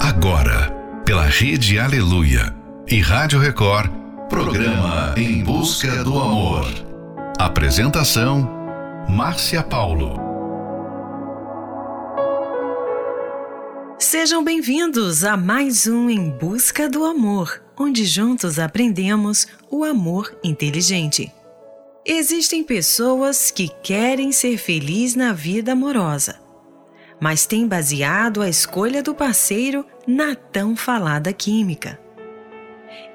Agora, pela Rede Aleluia e Rádio Record, programa Em Busca do Amor. Apresentação: Márcia Paulo. Sejam bem-vindos a mais um Em Busca do Amor, onde juntos aprendemos o amor inteligente. Existem pessoas que querem ser felizes na vida amorosa mas tem baseado a escolha do parceiro na tão falada química.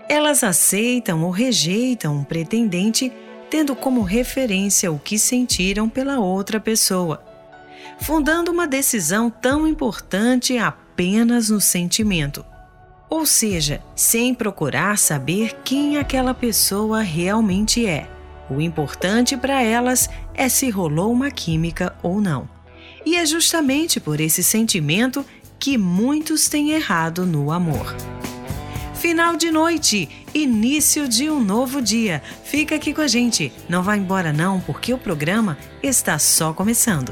Elas aceitam ou rejeitam um pretendente tendo como referência o que sentiram pela outra pessoa, fundando uma decisão tão importante apenas no sentimento. Ou seja, sem procurar saber quem aquela pessoa realmente é. O importante para elas é se rolou uma química ou não. E é justamente por esse sentimento que muitos têm errado no amor. Final de noite, início de um novo dia. Fica aqui com a gente. Não vá embora não, porque o programa está só começando.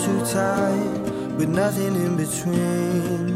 too tight, with nothing in between.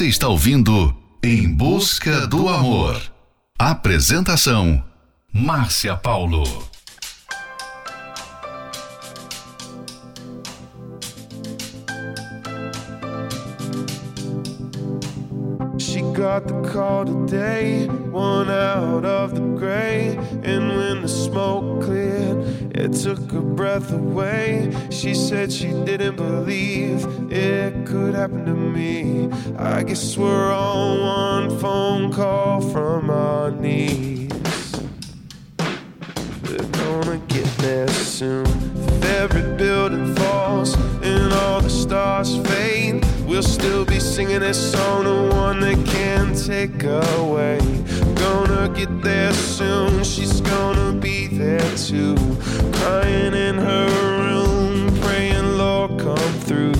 Você está ouvindo Em Busca do Amor. Apresentação: Márcia Paulo. She got the call today, one out of the gray. And when the smoke cleared, it took her breath away. She said she didn't believe it could happen to me. I guess we're on one phone call from our knees. We're gonna get there soon. If every building falls and all the stars fade, we'll still be singing this song, the one that can't take away. Gonna get there soon, she's gonna be there too. Crying in her room, praying, Lord, come through.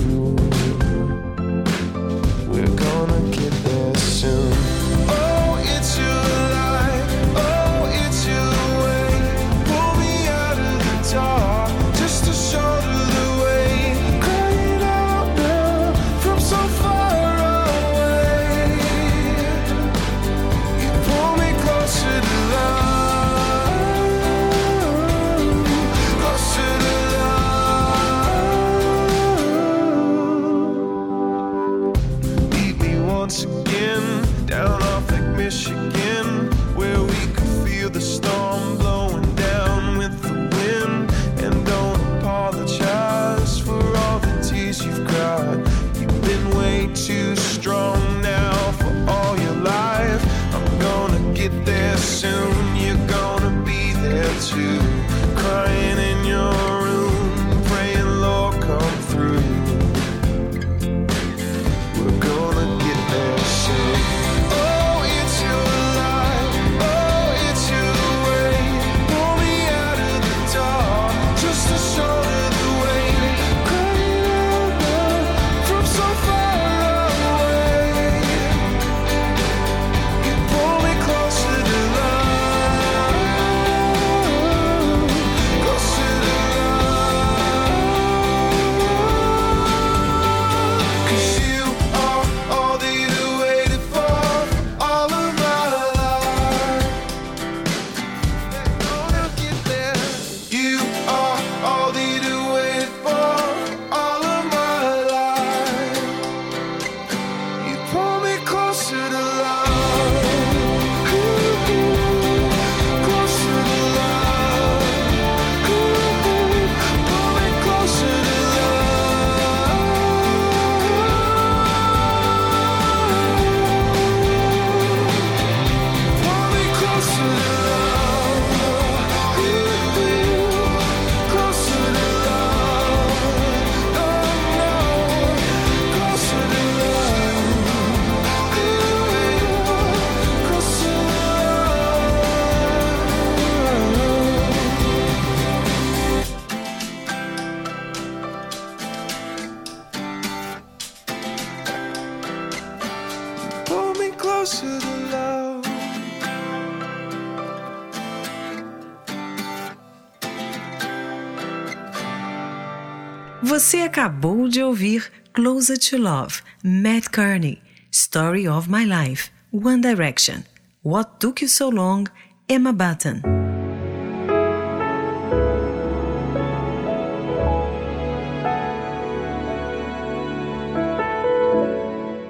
Acabou de ouvir Closer to Love, Matt Kearney, Story of My Life, One Direction, What Took You So Long, Emma Button.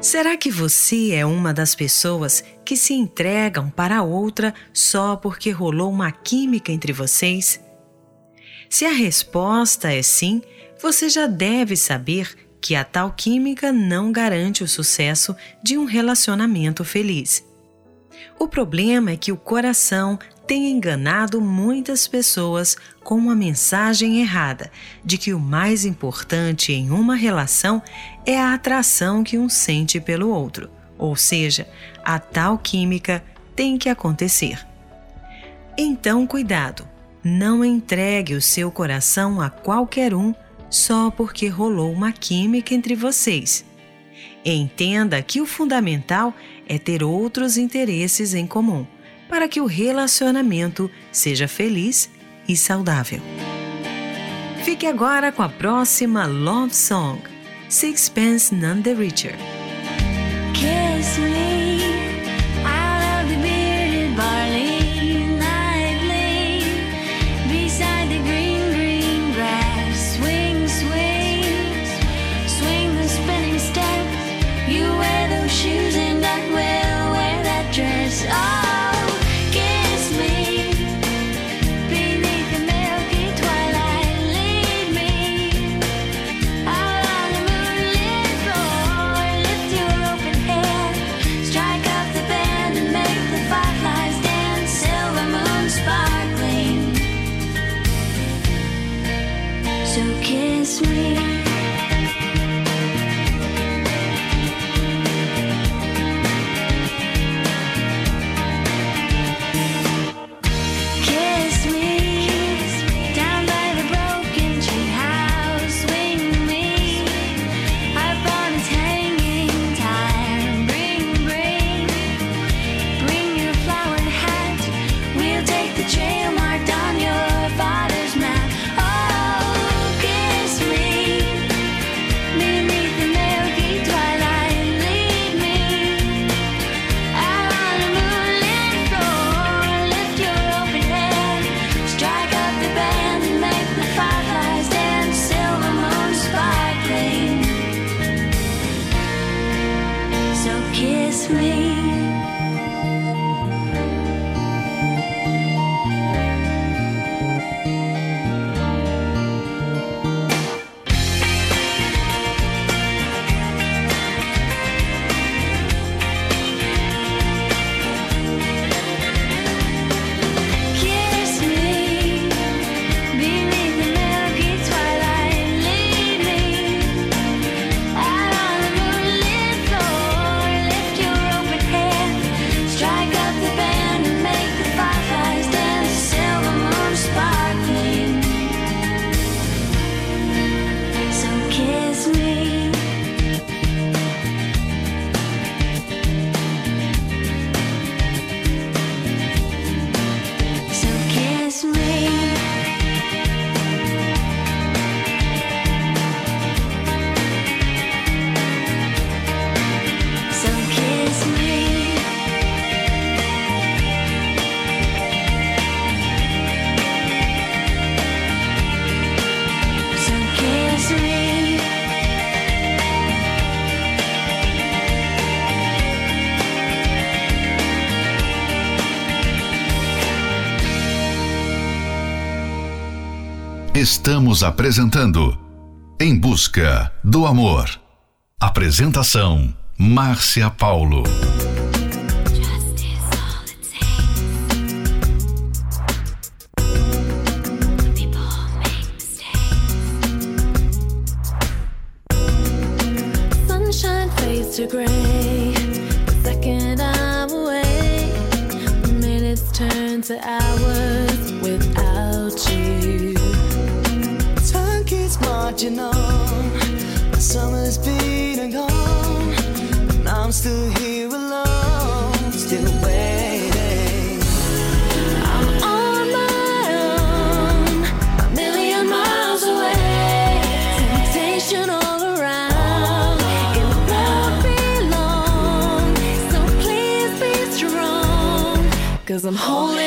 Será que você é uma das pessoas que se entregam para a outra só porque rolou uma química entre vocês? Se a resposta é sim, você já deve saber que a tal química não garante o sucesso de um relacionamento feliz. O problema é que o coração tem enganado muitas pessoas com uma mensagem errada de que o mais importante em uma relação é a atração que um sente pelo outro, ou seja, a tal química tem que acontecer. Então, cuidado, não entregue o seu coração a qualquer um só porque rolou uma química entre vocês. Entenda que o fundamental é ter outros interesses em comum para que o relacionamento seja feliz e saudável. Fique agora com a próxima Love Song, Sixpence None the Richer. Kiss me me. Estamos apresentando Em Busca do Amor. Apresentação: Márcia Paulo. To gray. The second I'm away, minutes turn to hours marching on. The summer's been and gone. And I'm still here alone, still waiting. I'm on my own, a million miles away. Temptation all around. It won't be long, so please be strong. Cause I'm holding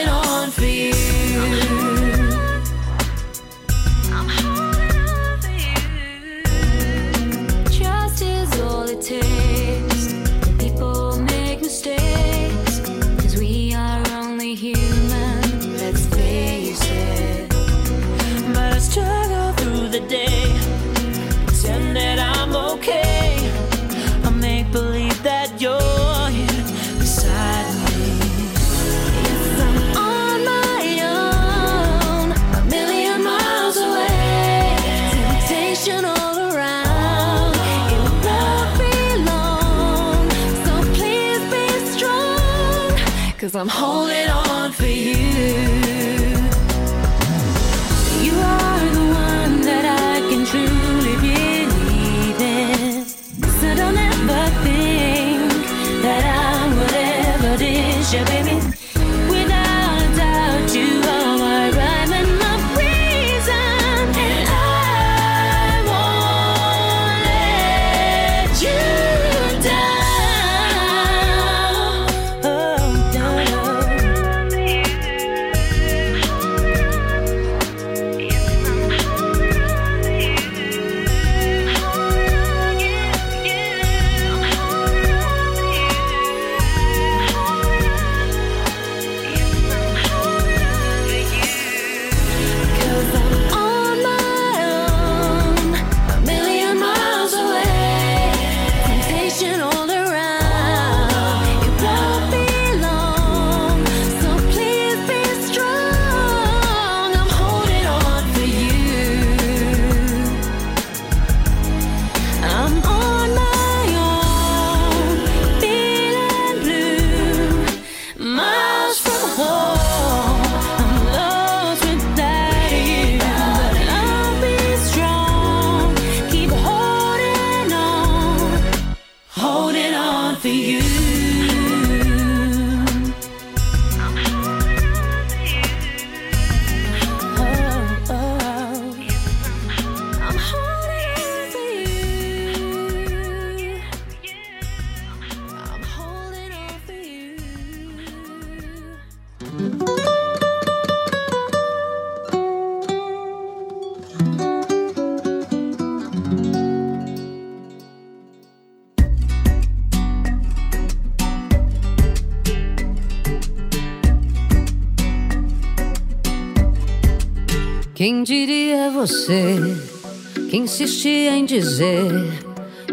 insistia em dizer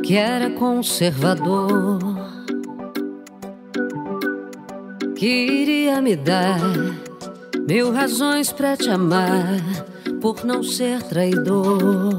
que era conservador? Que iria me dar mil razões pra te amar por não ser traidor.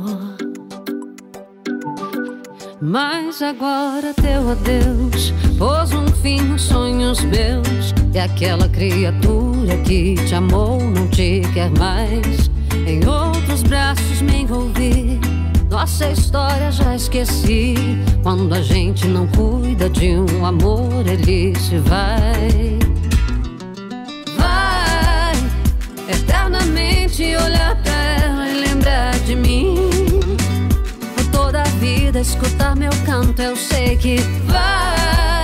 Mas agora teu adeus pôs um fim nos sonhos meus. E aquela criatura que te amou não te quer mais. Em outros braços me envolvi. Nossa história já esqueci. Quando a gente não cuida de um amor, ele se vai. Vai eternamente olhar pra ela e lembrar de mim. Por toda a vida escutar meu canto, eu sei que vai.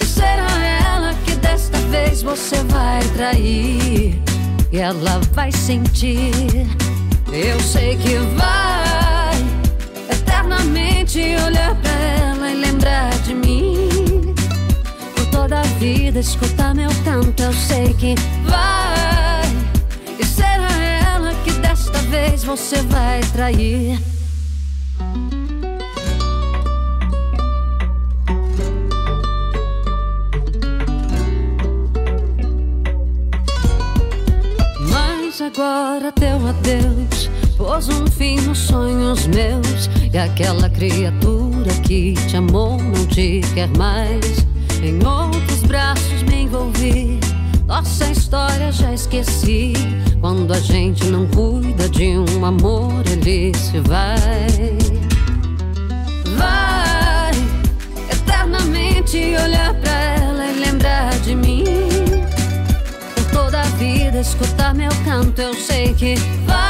E será ela que desta vez você vai trair. E ela vai sentir. Eu sei que vai eternamente olhar pra ela e lembrar de mim. Por toda a vida escutar meu canto, eu sei que vai. E será ela que desta vez você vai trair. Mas agora teu adeus pôs um fim nos sonhos meus. E aquela criatura que te amou não te quer mais. Em outros braços me envolvi. Nossa história já esqueci. Quando a gente não cuida de um amor, ele se vai. Vai eternamente olhar pra ela e lembrar de mim. Por toda a vida escutar meu canto, eu sei que vai.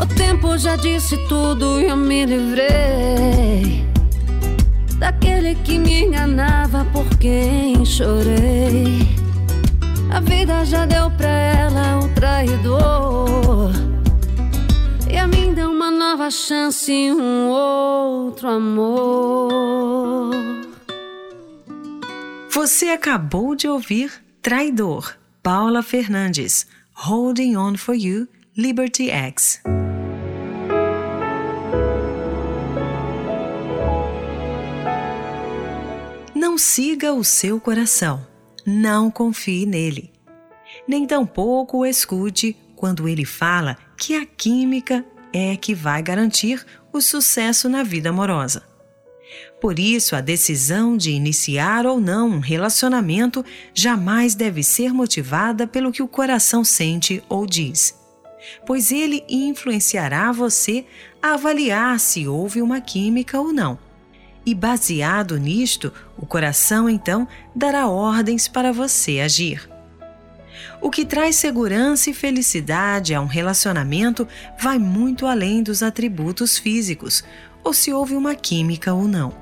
O tempo já disse tudo e eu me livrei daquele que me enganava por quem chorei. A vida já deu pra ela o traidor. E a mim deu uma nova chance e um outro amor. Você acabou de ouvir Traidor, Paula Fernandes, Holding On For You, Liberty X. Não siga o seu coração, não confie nele. Nem tampouco o escute quando ele fala que a química é que vai garantir o sucesso na vida amorosa. Por isso, a decisão de iniciar ou não um relacionamento jamais deve ser motivada pelo que o coração sente ou diz, pois ele influenciará você a avaliar se houve uma química ou não. E baseado nisto, o coração então dará ordens para você agir. O que traz segurança e felicidade a um relacionamento vai muito além dos atributos físicos, ou se houve uma química ou não.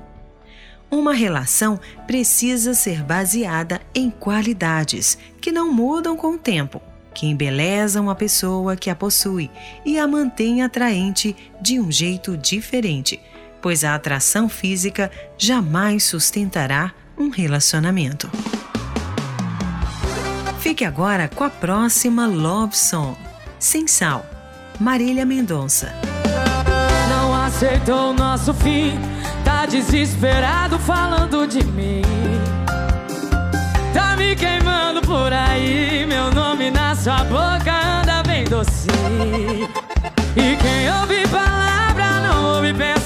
Uma relação precisa ser baseada em qualidades que não mudam com o tempo, que embelezam a pessoa que a possui e a mantém atraente de um jeito diferente, pois a atração física jamais sustentará um relacionamento. Fique agora com a próxima Love Song, Sem Sal, Marília Mendonça. Não aceitou o nosso fim, tá desesperado falando de mim. Tá me queimando por aí, meu nome na sua boca anda bem docinho. E quem ouve palavra não ouve pensamento,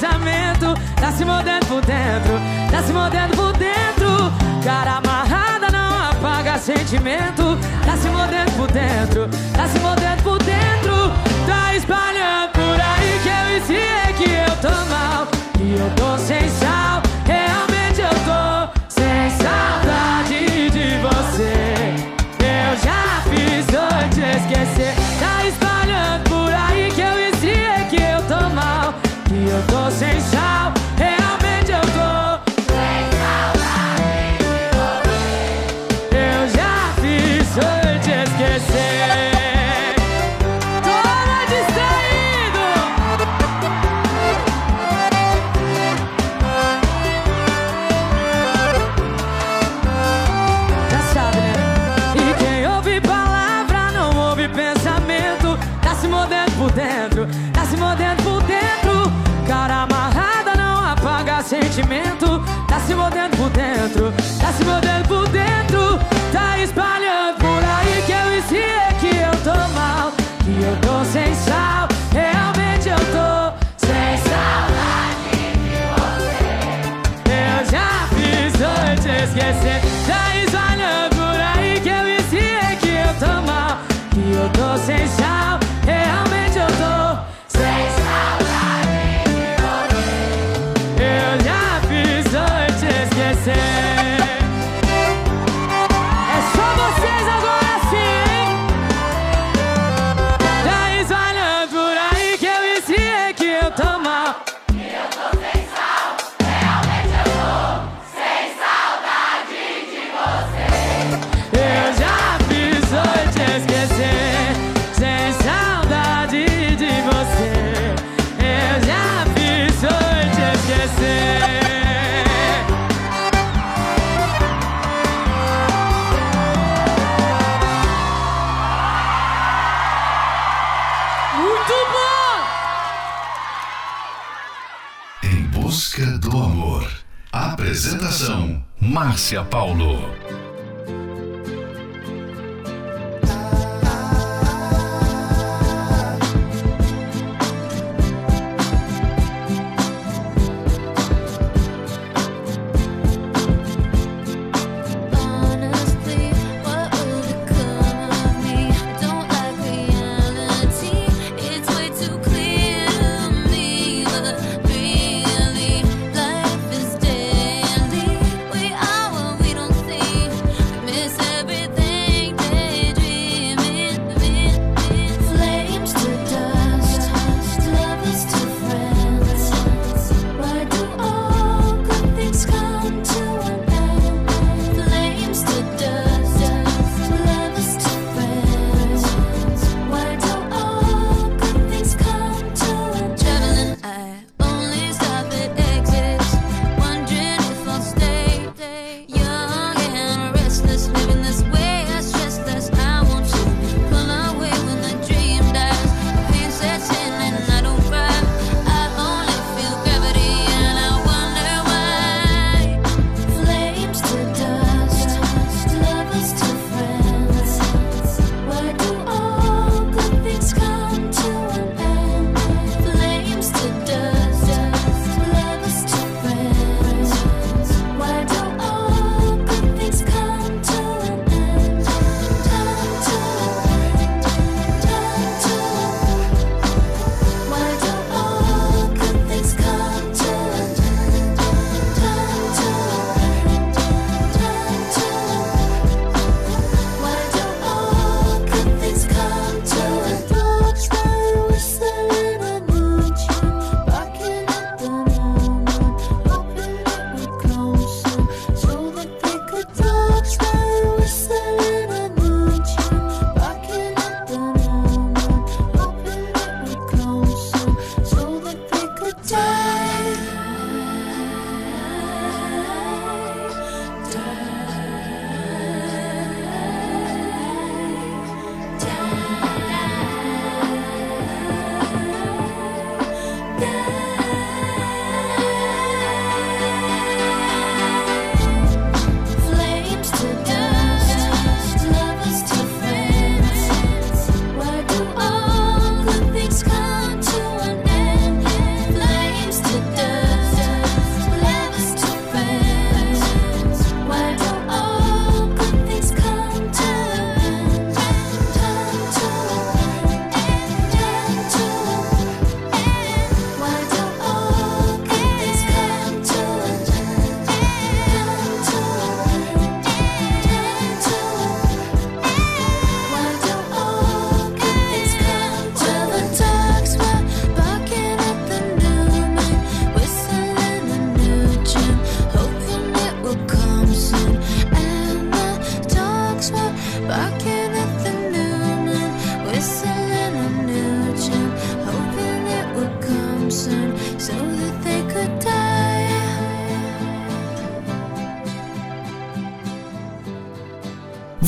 tá se mordendo por dentro, tá se mordendo por dentro. Cara amarrada não apaga sentimento, tá se mordendo por dentro, tá se mordendo por dentro. Tá espalhando por aí que eu ensinei que eu tô mal, que eu tô sem sal. Realmente eu tô sem saudade de você. Eu já fiz hoje esquecer. Tá espalhando por aí que eu ensinei que eu tô mal, que eu tô sem sal. Que eu Márcia Paulo.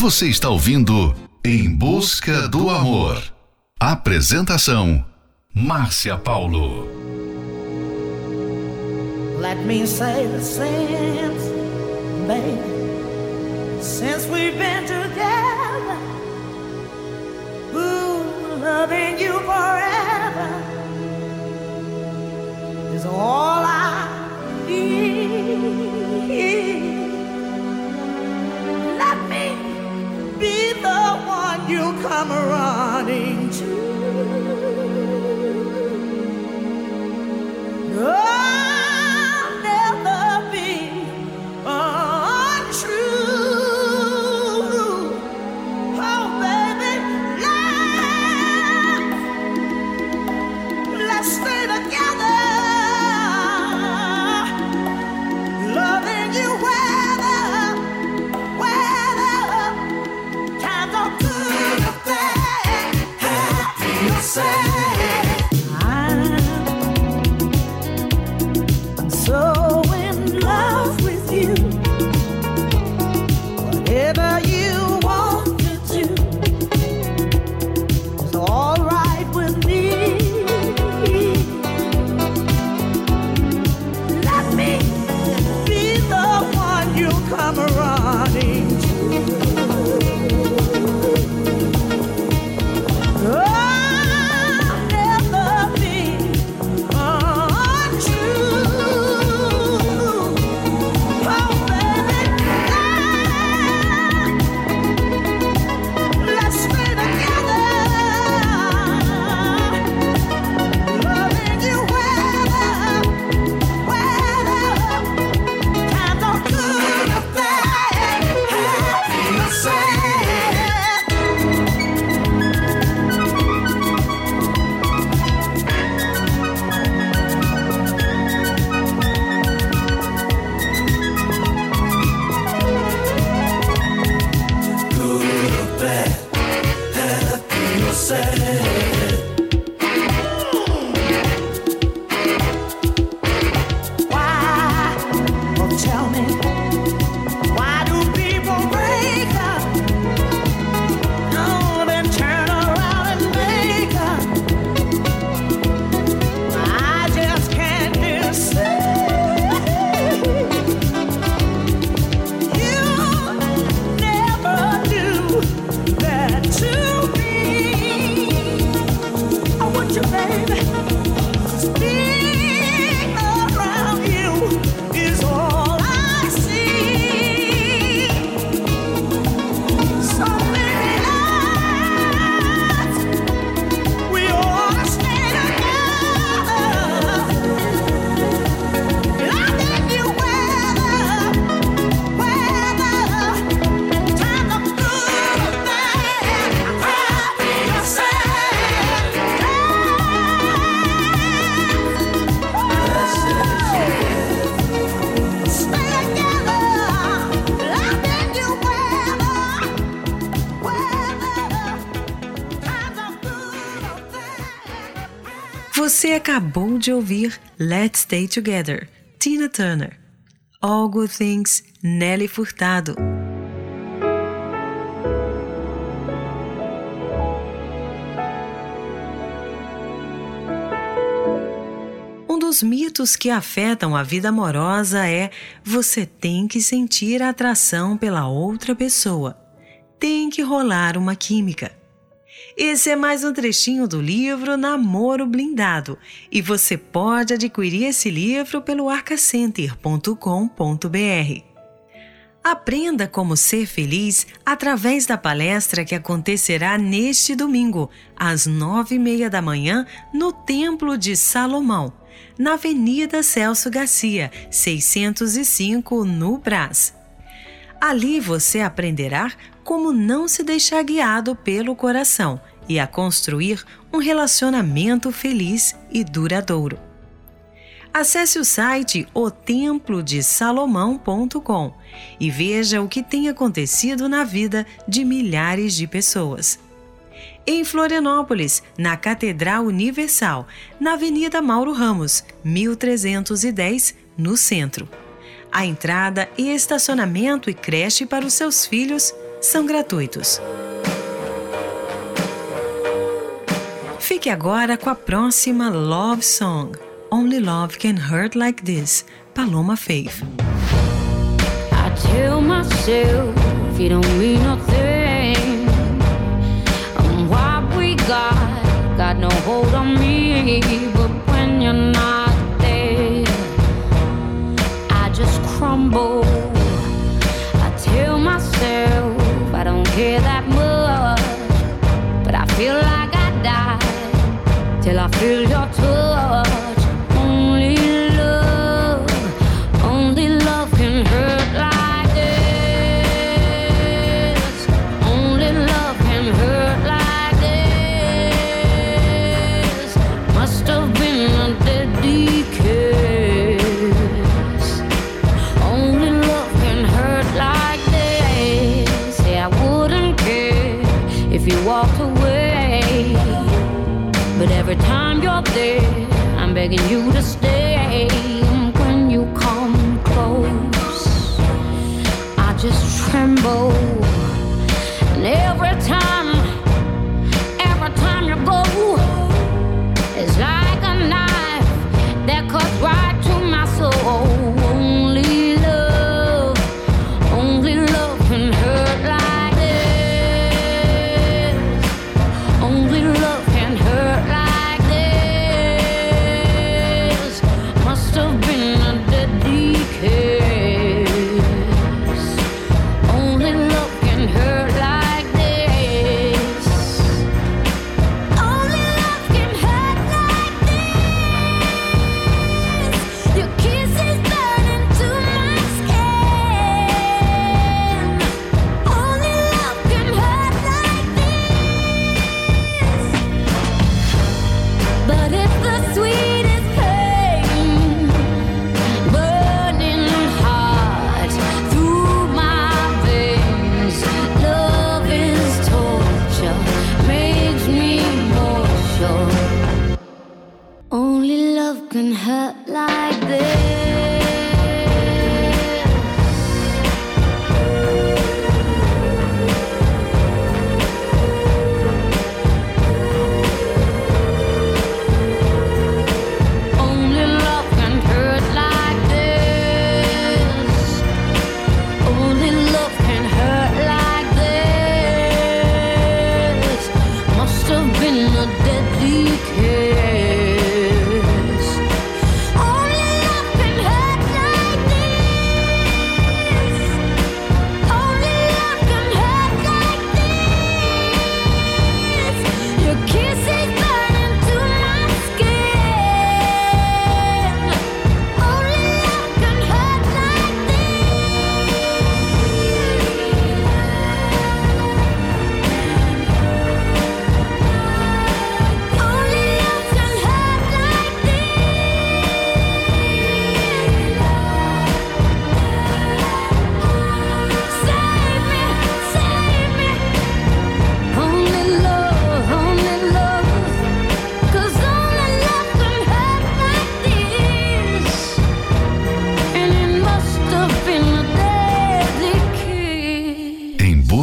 Você está ouvindo Em Busca do Amor. Apresentação: Márcia Paulo. Let me say the baby. Since we've been together, ooh, loving I'm around. Ever Você acabou de ouvir Let's Stay Together, Tina Turner. All Good Things, Nelly Furtado. Um dos mitos que afetam a vida amorosa é você tem que sentir atração pela outra pessoa. Tem que rolar uma química. Esse é mais um trechinho do livro Namoro Blindado e você pode adquirir esse livro pelo arcacenter.com.br. Aprenda como ser feliz através da palestra que acontecerá neste domingo, às nove e meia da manhã, no Templo de Salomão, na Avenida Celso Garcia, 605, no Brás. Ali você aprenderá como não se deixar guiado pelo coração e a construir um relacionamento feliz e duradouro. Acesse o site otemplodesalomão.com e veja o que tem acontecido na vida de milhares de pessoas. Em Florianópolis, na Catedral Universal, na Avenida Mauro Ramos, 1310, no centro. A entrada e estacionamento e creche para os seus filhos são gratuitos. Fique agora com a próxima Love Song, Only Love Can Hurt Like This, Paloma Faith. I tell myself you don't mean nothing. And what we got got no hold on me. But when you're not there, I just crumble. I tell myself I don't care that much, but I feel like eller følger tøder begging you to stay. When you come close, I just tremble.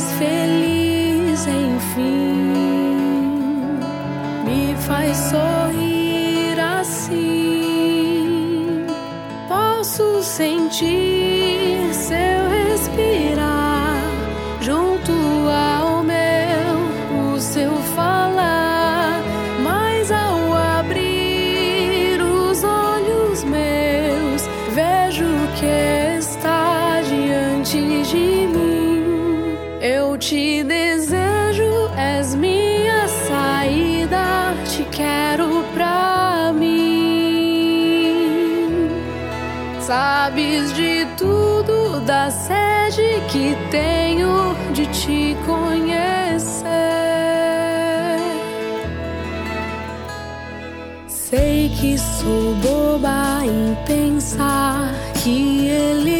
always feel tenho de te conhecer. Sei que sou boba em pensar que ele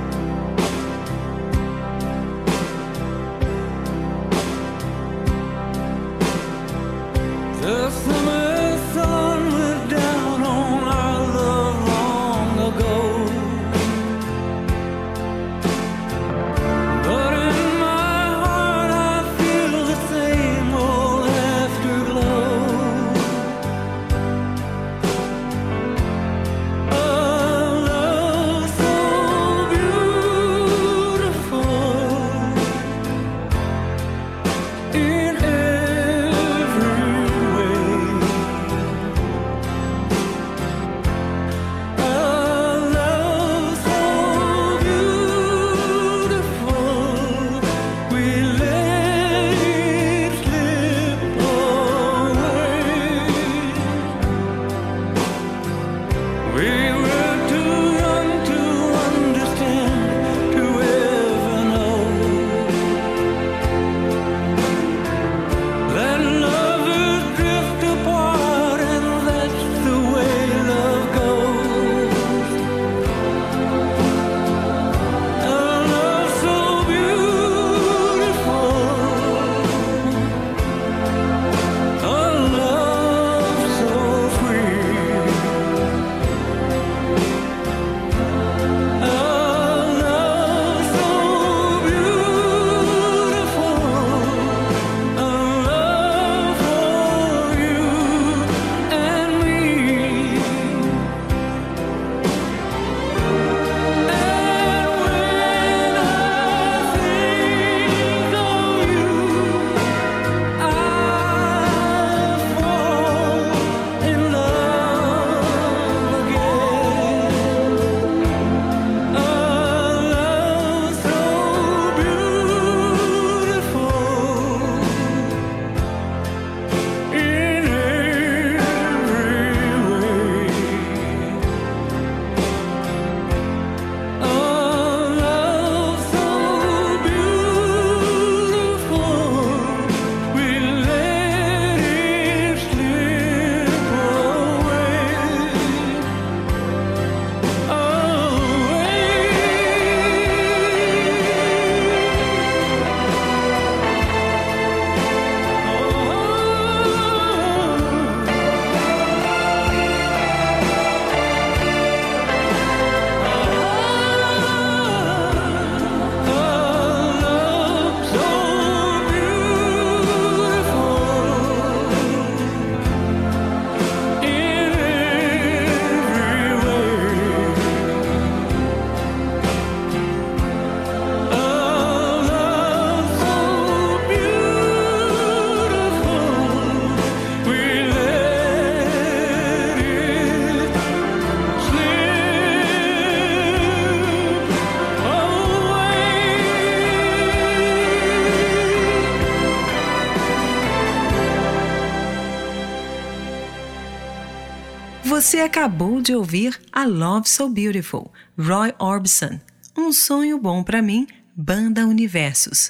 Você acabou de ouvir A Love So Beautiful, Roy Orbison. Um sonho bom para mim, Banda Universos.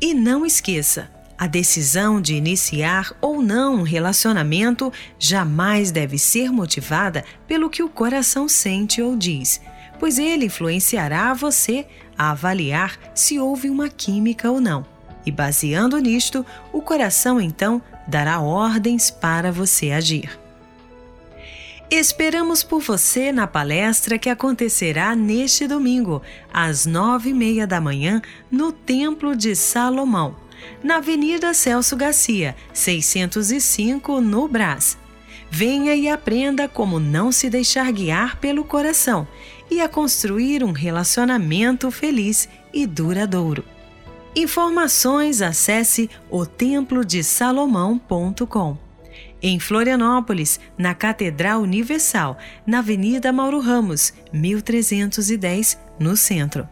E não esqueça, a decisão de iniciar ou não um relacionamento jamais deve ser motivada pelo que o coração sente ou diz, pois ele influenciará você a avaliar se houve uma química ou não. E baseando nisto, o coração então dará ordens para você agir. Esperamos por você na palestra que acontecerá neste domingo, às nove e meia da manhã, no Templo de Salomão, na Avenida Celso Garcia, 605, no Brás. Venha e aprenda como não se deixar guiar pelo coração e a construir um relacionamento feliz e duradouro. Informações acesse otemplodesalomão.com em Florianópolis, na Catedral Universal, na Avenida Mauro Ramos, 1310, no centro.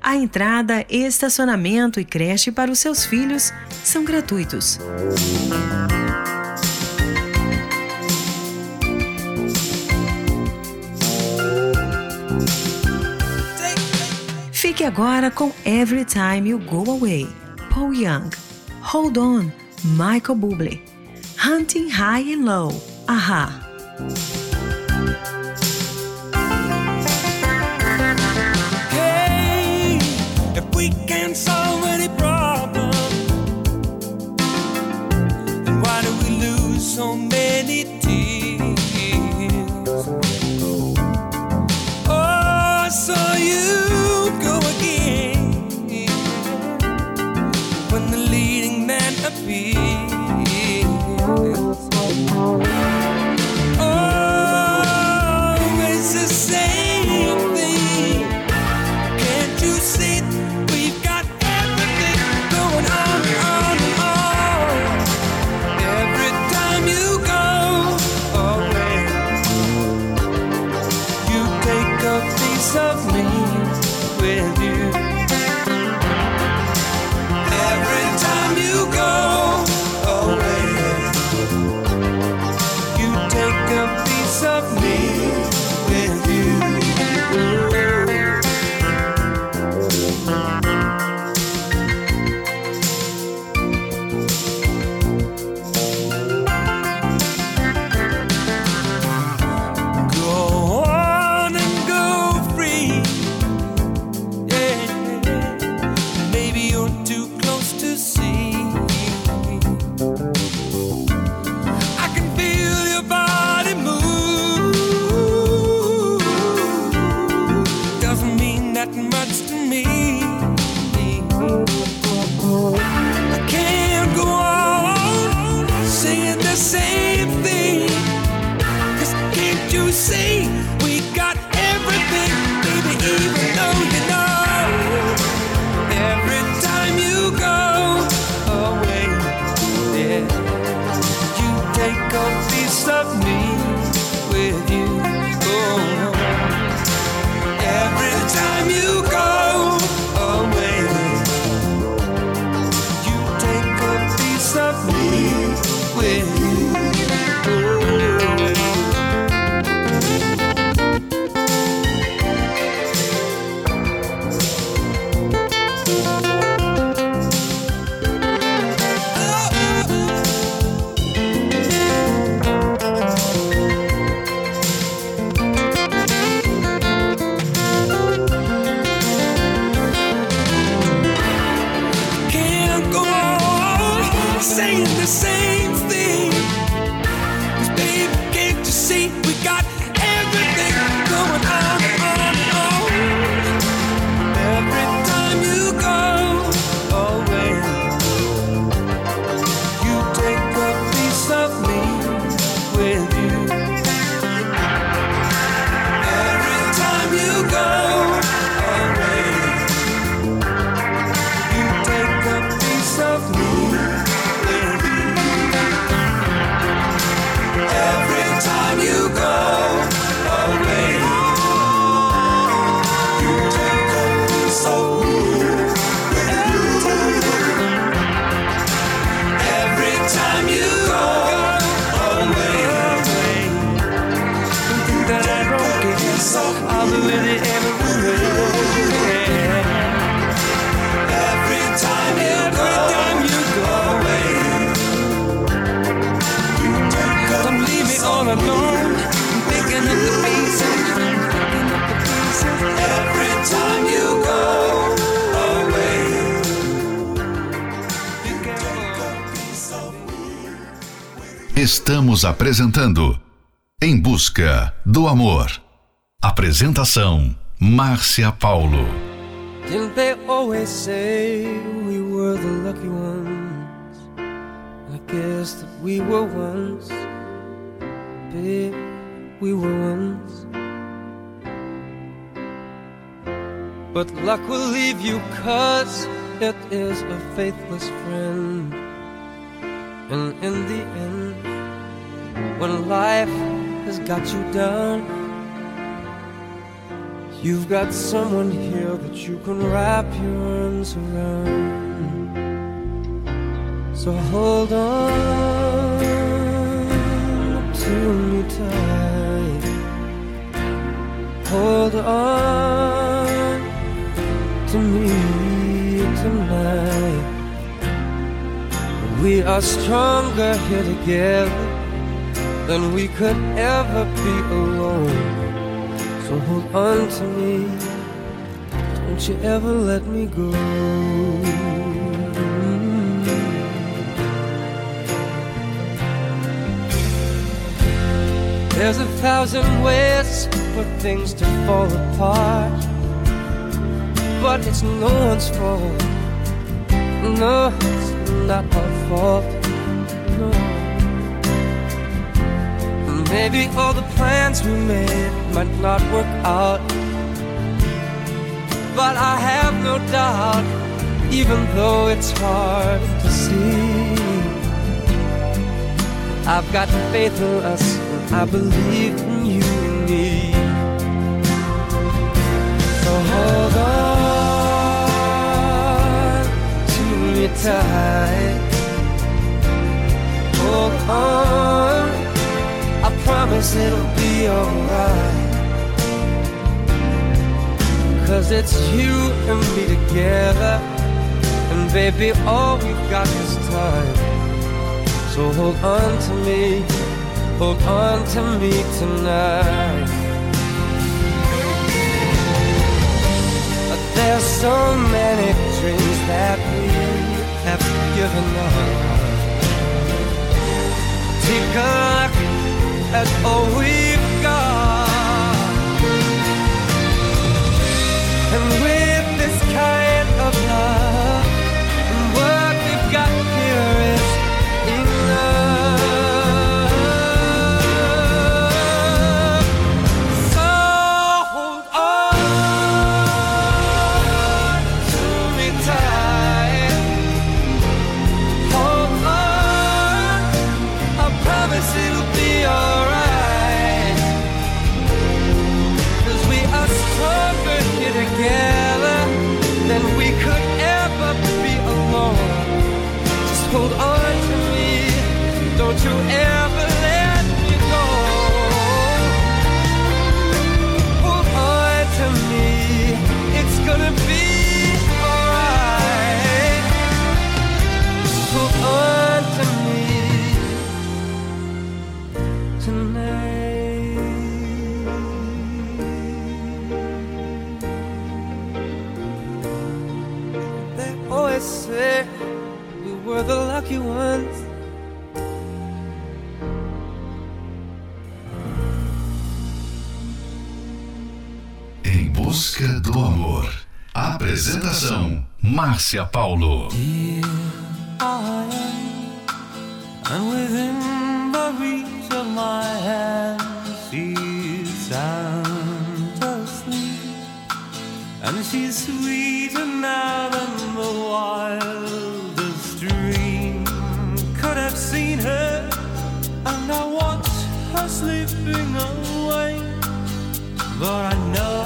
A entrada, estacionamento e creche para os seus filhos são gratuitos. Fique agora com Every Time You Go Away, Paul Young. Hold On, Michael Bublé. Hunting High and Low, Aha. Hey, if we can't solve any problem, then why do we lose so many tears? Oh, you go again when the leading man. Oh, oh, oh, oh. Estamos apresentando Em Busca do Amor. Apresentação Márcia Paulo. Didn't they always say we were the lucky ones? I guess that we were once, babe, we were once. But luck will leave you cause it is a faithless friend. And in the end, when life has got you down, You've got someone here that you can wrap your arms around. So hold on to me tight. Hold on to me tonight. We are stronger here together than we could ever be alone. So hold on to me. Don't you ever let me go. There's a thousand ways for things to fall apart. But it's no one's fault. No, it's not our fault. Maybe all the plans we made might not work out. But I have no doubt, even though it's hard to see. I've got faith in us, and I believe in you and me. So hold on to me tight. Hold on. Promise it'll be alright. Cause it's you and me together. And baby, all we've got is time. So hold on to me, hold on to me tonight. But there's so many dreams that we have given up. Take a as always. Apresentação Márcia Paulo. And she's and she's sweeter now than the wildest dream could have seen her, and I watch her slipping away, but I know